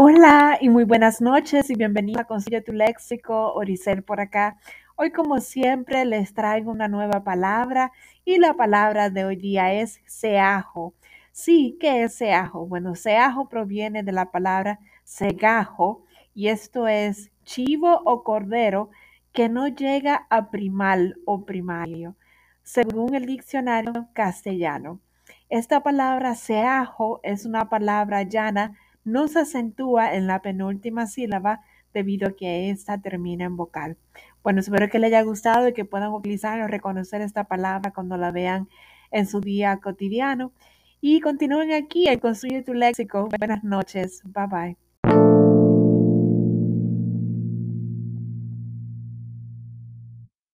Hola y muy buenas noches y bienvenido a Construye tu Léxico, Oricel por acá. Hoy como siempre les traigo una nueva palabra y la palabra de hoy día es seajo. Sí, ¿qué es seajo? Bueno, seajo proviene de la palabra segajo y esto es chivo o cordero que no llega a primal o primario, según el diccionario castellano. Esta palabra seajo es una palabra llana no se acentúa en la penúltima sílaba debido a que esta termina en vocal. Bueno, espero que les haya gustado y que puedan utilizar o reconocer esta palabra cuando la vean en su día cotidiano. Y continúen aquí en Construye tu Léxico. Buenas noches. Bye bye.